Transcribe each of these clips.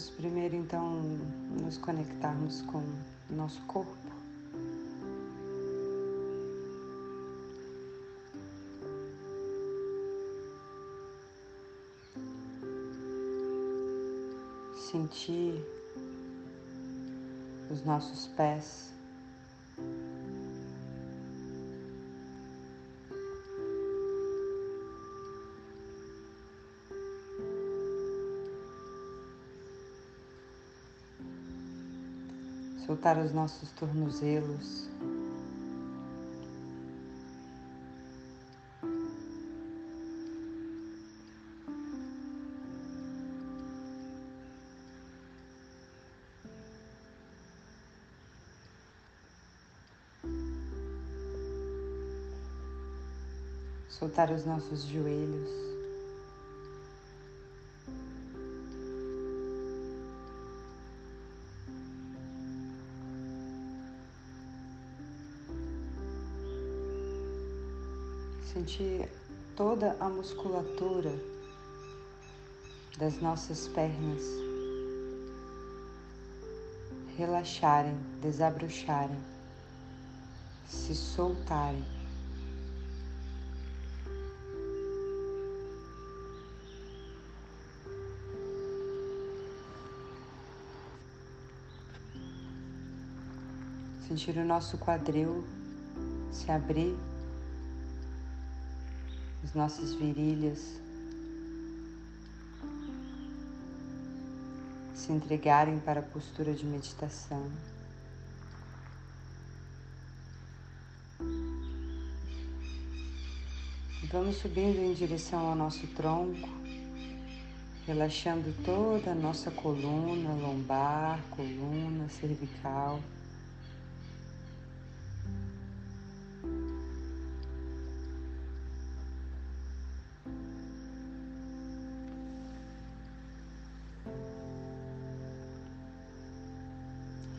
Vamos primeiro então nos conectarmos com o nosso corpo. Sentir os nossos pés. Soltar os nossos tornozelos. Soltar os nossos joelhos. Sentir toda a musculatura das nossas pernas relaxarem, desabrocharem, se soltarem. Sentir o nosso quadril se abrir as nossas virilhas se entregarem para a postura de meditação. Vamos subindo em direção ao nosso tronco, relaxando toda a nossa coluna, lombar, coluna, cervical.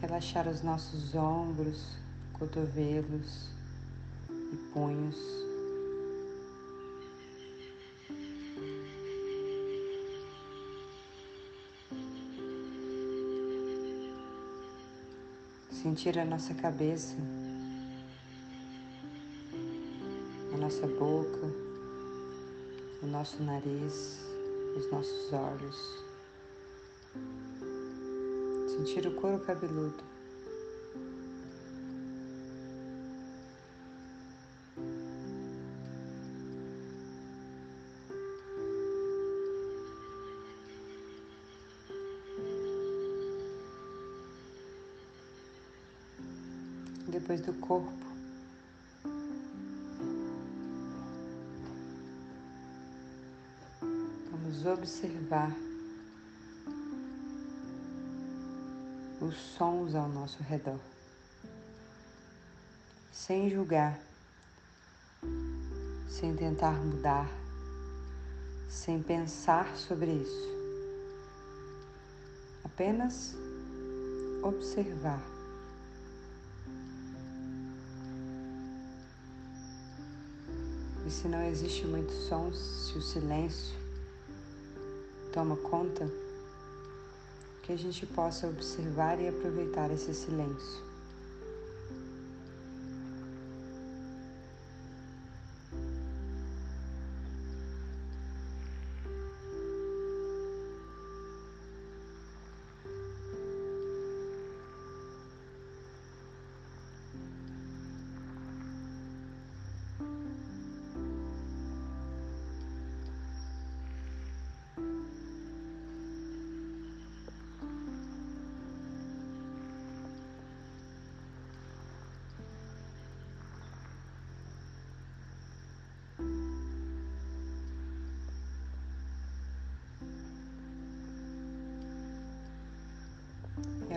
Relaxar os nossos ombros, cotovelos e punhos. Sentir a nossa cabeça, a nossa boca, o nosso nariz, os nossos olhos sentir o couro cabeludo. Depois do corpo, vamos observar os sons ao nosso redor, sem julgar, sem tentar mudar, sem pensar sobre isso, apenas observar. E se não existe muitos sons, se o silêncio toma conta, que a gente possa observar e aproveitar esse silêncio.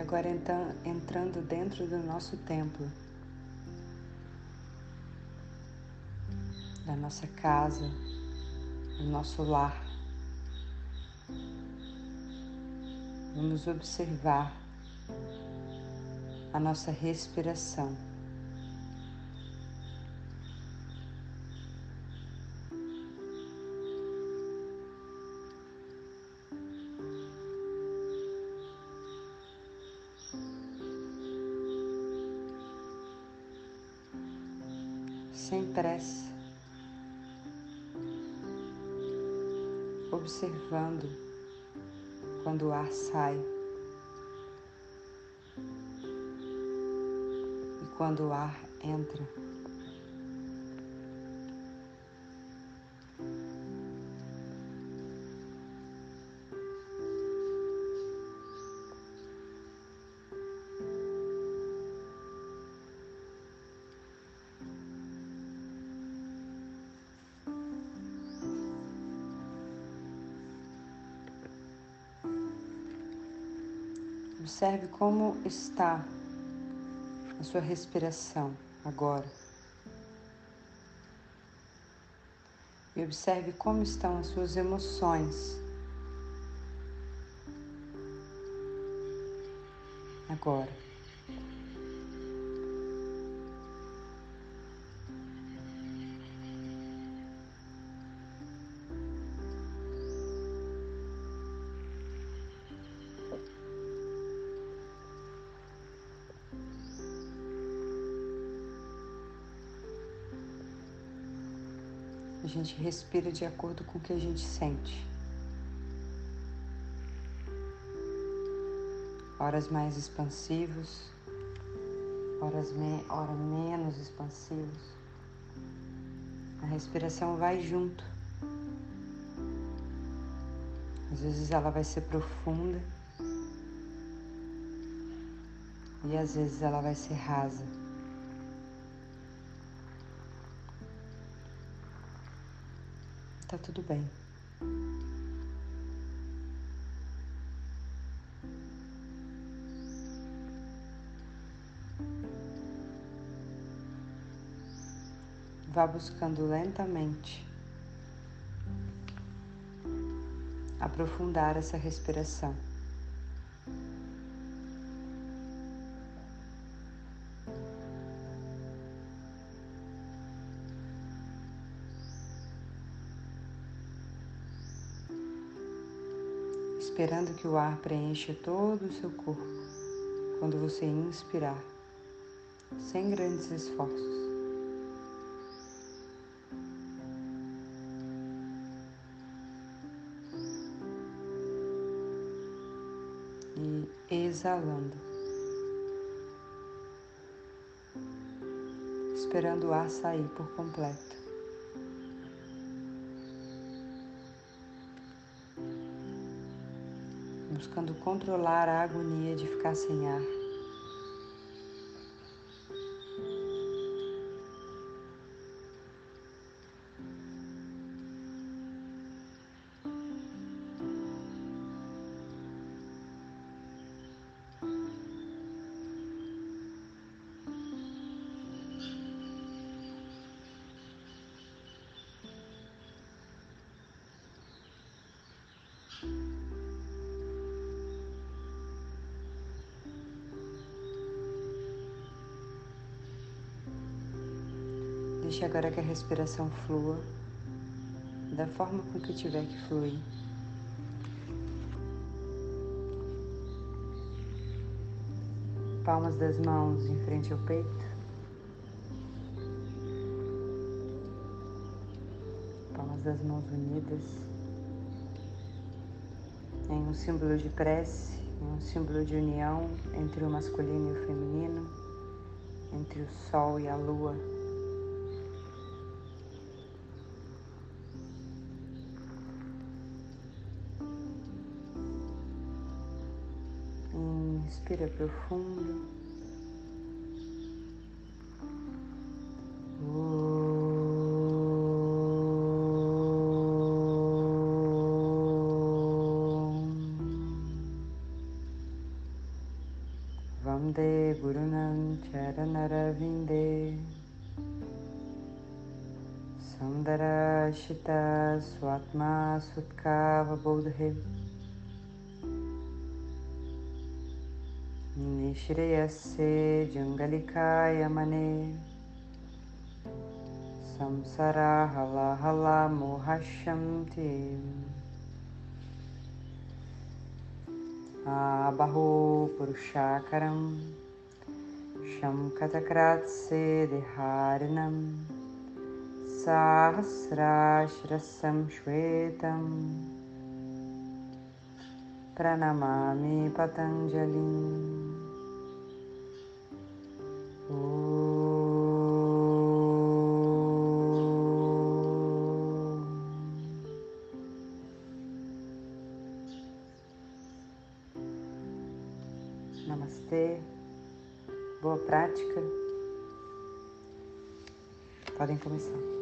Agora entrando dentro do nosso templo, da nossa casa, do nosso lar. Vamos observar a nossa respiração. Sem pressa, observando quando o ar sai e quando o ar entra. Observe como está a sua respiração agora. E observe como estão as suas emoções agora. A gente respira de acordo com o que a gente sente. Horas mais expansivos, horas me hora menos expansivos. A respiração vai junto. Às vezes ela vai ser profunda e às vezes ela vai ser rasa. Tá tudo bem. Vá buscando lentamente aprofundar essa respiração. Esperando que o ar preencha todo o seu corpo quando você inspirar, sem grandes esforços. E exalando, esperando o ar sair por completo. Buscando controlar a agonia de ficar sem ar. Deixe agora que a respiração flua da forma com que tiver que fluir. Palmas das mãos em frente ao peito. Palmas das mãos unidas em um símbolo de prece, em um símbolo de união entre o masculino e o feminino, entre o sol e a lua. Inspira profundo. Vande Gurunam Charanaravindeya Sundarashita Swatma Sutkava Bodhe Nishreyase Jangalikaya Mane Samsara Hala Hala Mohashamti Abahu Purushakaram. Shamkatakratse Deharinam. Sahasrashrasam Shvetam Namastê, boa prática. Podem começar.